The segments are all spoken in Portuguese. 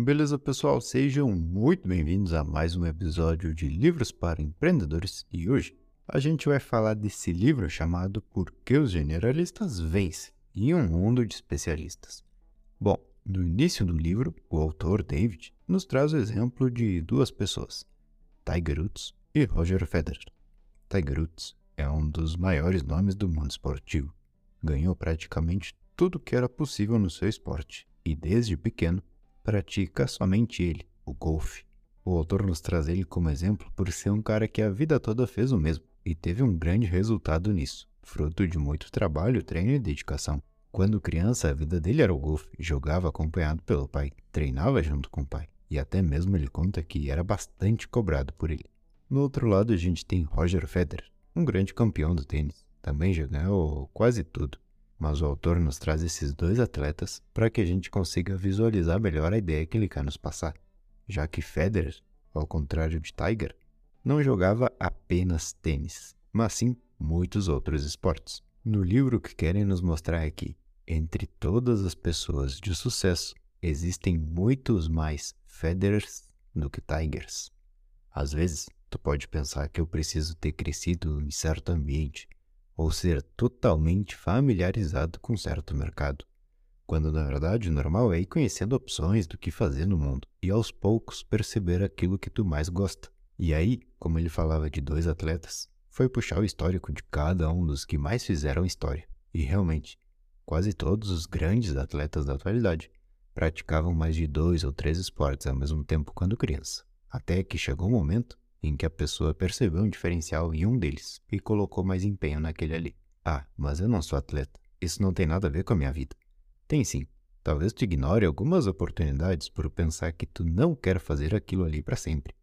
Beleza, pessoal? Sejam muito bem-vindos a mais um episódio de Livros para Empreendedores e hoje a gente vai falar desse livro chamado Por que os Generalistas Vencem em um Mundo de Especialistas. Bom, no início do livro, o autor David nos traz o exemplo de duas pessoas, Tiger Woods e Roger Federer. Tiger Woods é um dos maiores nomes do mundo esportivo. Ganhou praticamente tudo que era possível no seu esporte e desde pequeno pratica somente ele, o golfe. O autor nos traz ele como exemplo por ser um cara que a vida toda fez o mesmo e teve um grande resultado nisso, fruto de muito trabalho, treino e dedicação. Quando criança, a vida dele era o golfe, jogava acompanhado pelo pai, treinava junto com o pai, e até mesmo ele conta que era bastante cobrado por ele. No outro lado, a gente tem Roger Federer, um grande campeão do tênis. Também já ganhou quase tudo mas o autor nos traz esses dois atletas para que a gente consiga visualizar melhor a ideia que ele quer nos passar, já que Federer, ao contrário de Tiger, não jogava apenas tênis, mas sim muitos outros esportes. No livro que querem nos mostrar aqui, entre todas as pessoas de sucesso, existem muitos mais Federers do que Tigers. Às vezes, tu pode pensar que eu preciso ter crescido em certo ambiente ou ser totalmente familiarizado com certo mercado, quando na verdade o normal é ir conhecendo opções do que fazer no mundo e aos poucos perceber aquilo que tu mais gosta. E aí, como ele falava de dois atletas, foi puxar o histórico de cada um dos que mais fizeram história. E realmente, quase todos os grandes atletas da atualidade praticavam mais de dois ou três esportes ao mesmo tempo quando criança. Até que chegou um momento em que a pessoa percebeu um diferencial em um deles e colocou mais empenho naquele ali. Ah, mas eu não sou atleta. Isso não tem nada a ver com a minha vida. Tem sim. Talvez tu ignore algumas oportunidades por pensar que tu não quer fazer aquilo ali para sempre.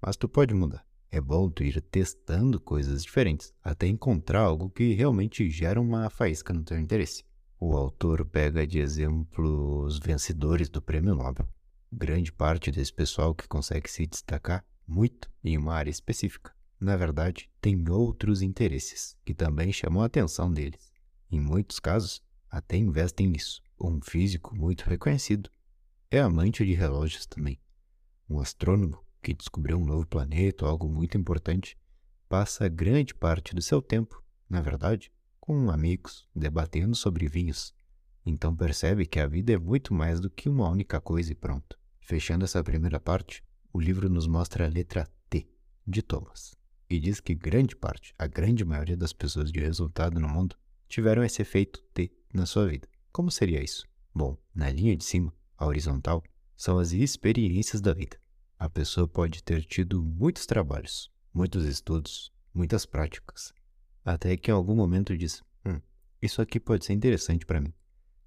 Mas tu pode mudar. É bom tu ir testando coisas diferentes até encontrar algo que realmente gera uma faísca no teu interesse. O autor pega de exemplo os vencedores do prêmio Nobel. Grande parte desse pessoal que consegue se destacar muito em uma área específica. Na verdade, tem outros interesses que também chamam a atenção deles. Em muitos casos, até investem nisso. Um físico muito reconhecido é amante de relógios também. Um astrônomo que descobriu um novo planeta ou algo muito importante passa grande parte do seu tempo, na verdade, com amigos, debatendo sobre vinhos. Então percebe que a vida é muito mais do que uma única coisa e pronto. Fechando essa primeira parte, o livro nos mostra a letra T de Thomas e diz que grande parte, a grande maioria das pessoas de resultado no mundo tiveram esse efeito T na sua vida. Como seria isso? Bom, na linha de cima, a horizontal, são as experiências da vida. A pessoa pode ter tido muitos trabalhos, muitos estudos, muitas práticas, até que em algum momento diz: hum, isso aqui pode ser interessante para mim.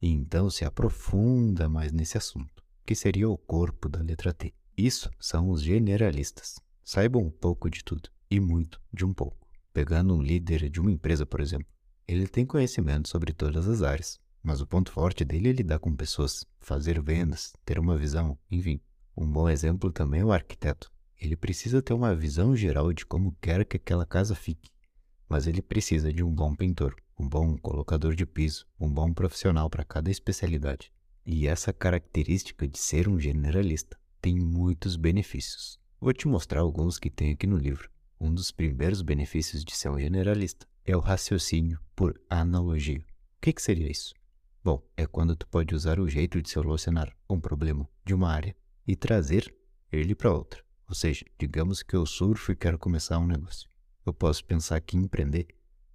E então se aprofunda mais nesse assunto, que seria o corpo da letra T. Isso são os generalistas. Saibam um pouco de tudo e muito de um pouco. Pegando um líder de uma empresa, por exemplo, ele tem conhecimento sobre todas as áreas, mas o ponto forte dele é lidar com pessoas, fazer vendas, ter uma visão, enfim. Um bom exemplo também é o arquiteto. Ele precisa ter uma visão geral de como quer que aquela casa fique, mas ele precisa de um bom pintor, um bom colocador de piso, um bom profissional para cada especialidade. E essa característica de ser um generalista tem muitos benefícios. Vou te mostrar alguns que tem aqui no livro. Um dos primeiros benefícios de ser um generalista é o raciocínio por analogia. O que, que seria isso? Bom, é quando tu pode usar o jeito de solucionar um problema de uma área e trazer ele para outra. Ou seja, digamos que eu surfo e quero começar um negócio. Eu posso pensar que empreender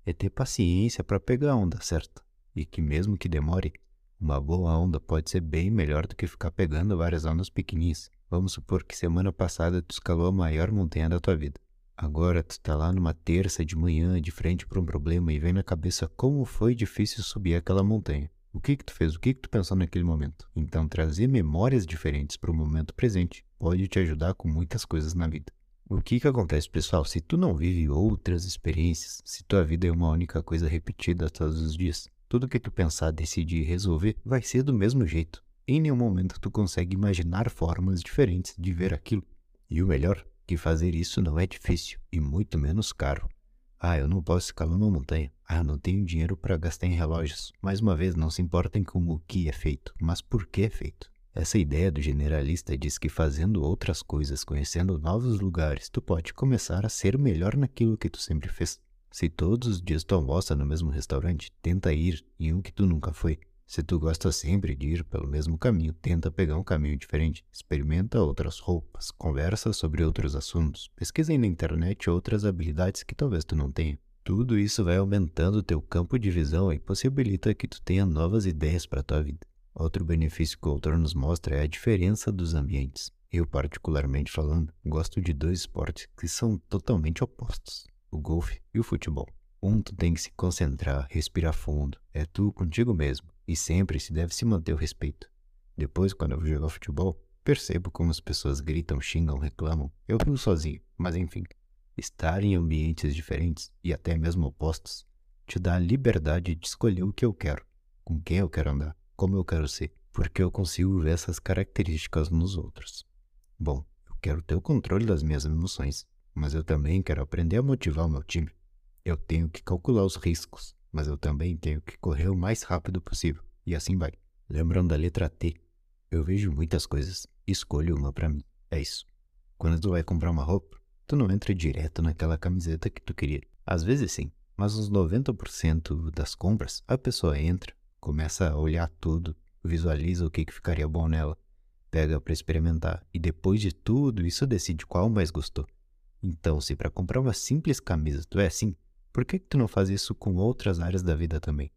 é ter paciência para pegar a onda certa e que mesmo que demore, uma boa onda pode ser bem melhor do que ficar pegando várias ondas pequenininhas. Vamos supor que semana passada tu escalou a maior montanha da tua vida. Agora tu tá lá numa terça de manhã de frente para um problema e vem na cabeça como foi difícil subir aquela montanha. O que que tu fez? O que que tu pensou naquele momento? Então trazer memórias diferentes para o momento presente pode te ajudar com muitas coisas na vida. O que que acontece, pessoal? Se tu não vive outras experiências, se tua vida é uma única coisa repetida todos os dias, tudo que tu pensar, decidir e resolver vai ser do mesmo jeito. Em nenhum momento tu consegue imaginar formas diferentes de ver aquilo. E o melhor, que fazer isso não é difícil e muito menos caro. Ah, eu não posso escalar uma montanha. Ah, eu não tenho dinheiro para gastar em relógios. Mais uma vez, não se importem com o que é feito, mas por que é feito. Essa ideia do generalista diz que fazendo outras coisas, conhecendo novos lugares, tu pode começar a ser melhor naquilo que tu sempre fez. Se todos os dias tu almoça no mesmo restaurante, tenta ir em um que tu nunca foi. Se tu gosta sempre de ir pelo mesmo caminho, tenta pegar um caminho diferente. Experimenta outras roupas, conversa sobre outros assuntos, pesquisa na internet outras habilidades que talvez tu não tenha. Tudo isso vai aumentando teu campo de visão e possibilita que tu tenha novas ideias para tua vida. Outro benefício que o autor nos mostra é a diferença dos ambientes. Eu, particularmente falando, gosto de dois esportes que são totalmente opostos: o golfe e o futebol. Um tu tem que se concentrar, respirar fundo, é tu contigo mesmo, e sempre se deve se manter o respeito. Depois, quando eu vou jogar futebol, percebo como as pessoas gritam, xingam, reclamam. Eu fico sozinho, mas enfim. Estar em ambientes diferentes e até mesmo opostos te dá a liberdade de escolher o que eu quero, com quem eu quero andar como eu quero ser, porque eu consigo ver essas características nos outros. Bom, eu quero ter o controle das minhas emoções, mas eu também quero aprender a motivar o meu time. Eu tenho que calcular os riscos, mas eu também tenho que correr o mais rápido possível, e assim vai. Lembrando da letra T, eu vejo muitas coisas escolho uma para mim. É isso. Quando tu vai comprar uma roupa, tu não entra direto naquela camiseta que tu queria. Às vezes sim, mas uns 90% das compras a pessoa entra, começa a olhar tudo, visualiza o que, que ficaria bom nela, pega para experimentar e depois de tudo isso decide qual mais gostou. Então, se para comprar uma simples camisa tu é assim, por que, que tu não faz isso com outras áreas da vida também?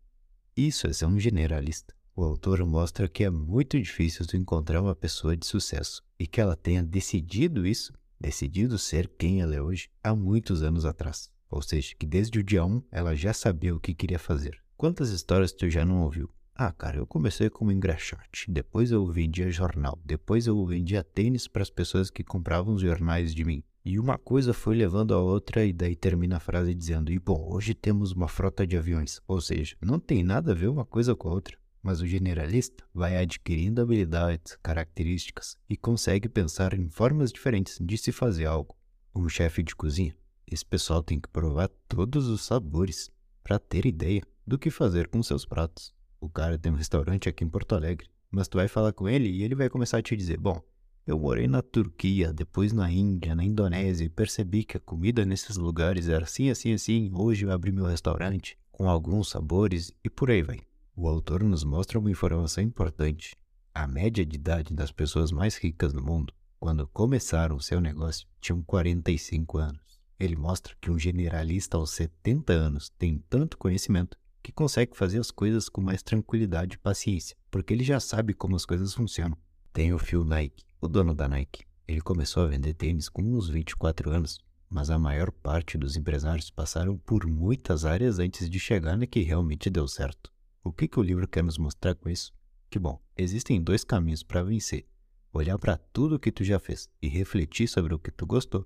Isso é ser um generalista. O autor mostra que é muito difícil tu encontrar uma pessoa de sucesso e que ela tenha decidido isso, decidido ser quem ela é hoje, há muitos anos atrás. Ou seja, que desde o dia 1 ela já sabia o que queria fazer. Quantas histórias tu já não ouviu? Ah, cara, eu comecei como engraxate, depois eu vendia jornal, depois eu vendia tênis para as pessoas que compravam os jornais de mim. E uma coisa foi levando a outra e daí termina a frase dizendo: "E bom, hoje temos uma frota de aviões". Ou seja, não tem nada a ver uma coisa com a outra. Mas o generalista vai adquirindo habilidades, características e consegue pensar em formas diferentes de se fazer algo. Um chefe de cozinha, esse pessoal tem que provar todos os sabores para ter ideia do que fazer com seus pratos. O cara tem um restaurante aqui em Porto Alegre, mas tu vai falar com ele e ele vai começar a te dizer: Bom, eu morei na Turquia, depois na Índia, na Indonésia e percebi que a comida nesses lugares era assim, assim, assim. Hoje eu abri meu restaurante com alguns sabores e por aí vai. O autor nos mostra uma informação importante. A média de idade das pessoas mais ricas do mundo, quando começaram o seu negócio, tinham 45 anos. Ele mostra que um generalista aos 70 anos tem tanto conhecimento que consegue fazer as coisas com mais tranquilidade e paciência, porque ele já sabe como as coisas funcionam. Tem o Phil Nike, o dono da Nike. Ele começou a vender tênis com uns 24 anos, mas a maior parte dos empresários passaram por muitas áreas antes de chegar na que realmente deu certo. O que, que o livro quer nos mostrar com isso? Que bom, existem dois caminhos para vencer: olhar para tudo que tu já fez e refletir sobre o que tu gostou,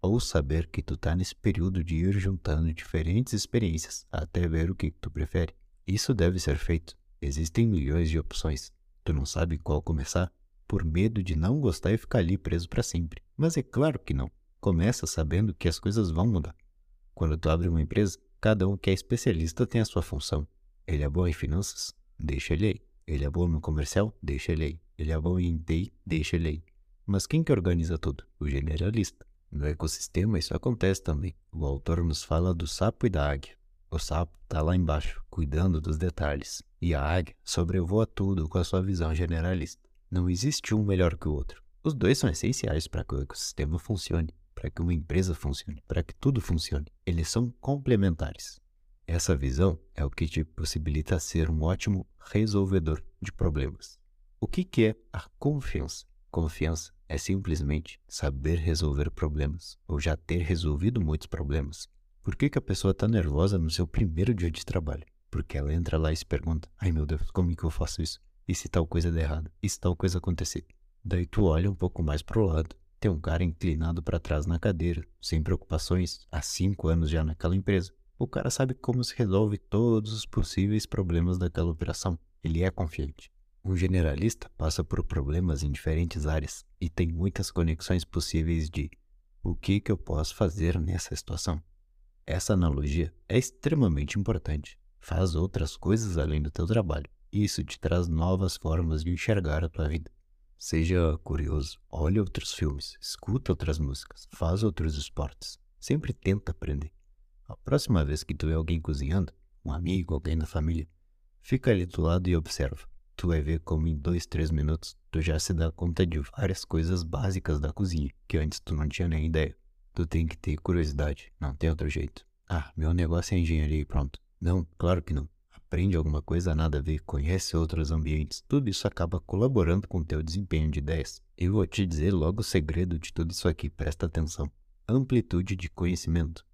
ou saber que tu tá nesse período de ir juntando diferentes experiências até ver o que tu prefere. Isso deve ser feito. Existem milhões de opções. Tu não sabe qual começar por medo de não gostar e ficar ali preso para sempre. Mas é claro que não. Começa sabendo que as coisas vão mudar. Quando tu abre uma empresa, cada um que é especialista tem a sua função. Ele é bom em finanças? Deixa ele aí. Ele é bom no comercial? Deixa ele aí. Ele é bom em TI? Deixa ele aí. Mas quem que organiza tudo? O generalista. No ecossistema isso acontece também. O autor nos fala do sapo e da águia. O sapo está lá embaixo, cuidando dos detalhes, e a águia sobrevoa tudo com a sua visão generalista. Não existe um melhor que o outro. Os dois são essenciais para que o ecossistema funcione, para que uma empresa funcione, para que tudo funcione. Eles são complementares. Essa visão é o que te possibilita ser um ótimo resolvedor de problemas. O que, que é a confiança? Confiança é simplesmente saber resolver problemas ou já ter resolvido muitos problemas. Por que, que a pessoa está nervosa no seu primeiro dia de trabalho? Porque ela entra lá e se pergunta: ai meu Deus, como é que eu faço isso? E se tal coisa der errado? E se tal coisa acontecer? Daí tu olha um pouco mais para o lado. Tem um cara inclinado para trás na cadeira, sem preocupações, há cinco anos já naquela empresa. O cara sabe como se resolve todos os possíveis problemas daquela operação. Ele é confiante. Um generalista passa por problemas em diferentes áreas e tem muitas conexões possíveis de o que, que eu posso fazer nessa situação. Essa analogia é extremamente importante. Faz outras coisas além do teu trabalho. Isso te traz novas formas de enxergar a tua vida. Seja curioso, olhe outros filmes, escuta outras músicas, faz outros esportes. Sempre tenta aprender. A próxima vez que tu vê alguém cozinhando, um amigo, alguém da família, fica ali do lado e observa. Tu vai ver como em dois, três minutos tu já se dá conta de várias coisas básicas da cozinha que antes tu não tinha nem ideia. Tu tem que ter curiosidade, não tem outro jeito. Ah, meu negócio é engenharia e pronto. Não, claro que não aprende alguma coisa nada a ver, conhece outros ambientes, tudo isso acaba colaborando com o teu desempenho de ideias. Eu vou te dizer logo o segredo de tudo isso aqui, presta atenção. Amplitude de conhecimento.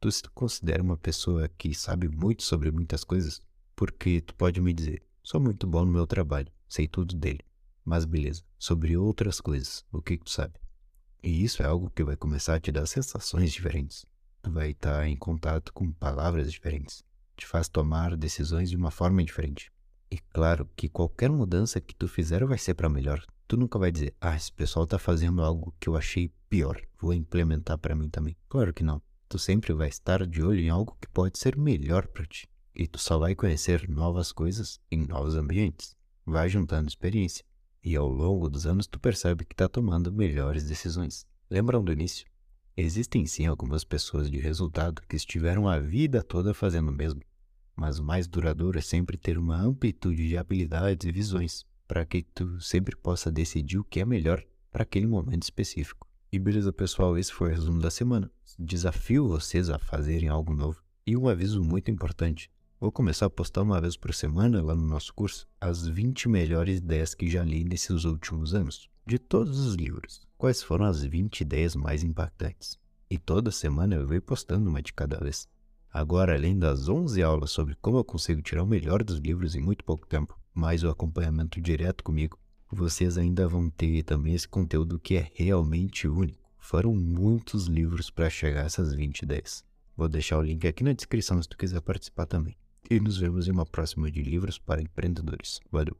Tu se considera uma pessoa que sabe muito sobre muitas coisas? Porque tu pode me dizer, sou muito bom no meu trabalho, sei tudo dele. Mas beleza, sobre outras coisas, o que, que tu sabe? E isso é algo que vai começar a te dar sensações diferentes. Tu vai estar em contato com palavras diferentes te faz tomar decisões de uma forma diferente. E claro que qualquer mudança que tu fizer vai ser para melhor. Tu nunca vai dizer, ah, esse pessoal tá fazendo algo que eu achei pior, vou implementar para mim também. Claro que não. Tu sempre vai estar de olho em algo que pode ser melhor para ti. E tu só vai conhecer novas coisas em novos ambientes. Vai juntando experiência. E ao longo dos anos tu percebe que está tomando melhores decisões. Lembram do início? Existem sim algumas pessoas de resultado que estiveram a vida toda fazendo o mesmo, mas o mais duradouro é sempre ter uma amplitude de habilidades e visões para que tu sempre possa decidir o que é melhor para aquele momento específico. E beleza, pessoal, esse foi o resumo da semana. Desafio vocês a fazerem algo novo. E um aviso muito importante: vou começar a postar uma vez por semana lá no nosso curso as 20 melhores ideias que já li nesses últimos anos, de todos os livros quais foram as 20 ideias mais impactantes. E toda semana eu venho postando uma de cada vez. Agora, além das 11 aulas sobre como eu consigo tirar o melhor dos livros em muito pouco tempo, mais o acompanhamento direto comigo, vocês ainda vão ter também esse conteúdo que é realmente único. Foram muitos livros para chegar a essas 20 ideias. Vou deixar o link aqui na descrição se tu quiser participar também. E nos vemos em uma próxima de livros para empreendedores. Valeu!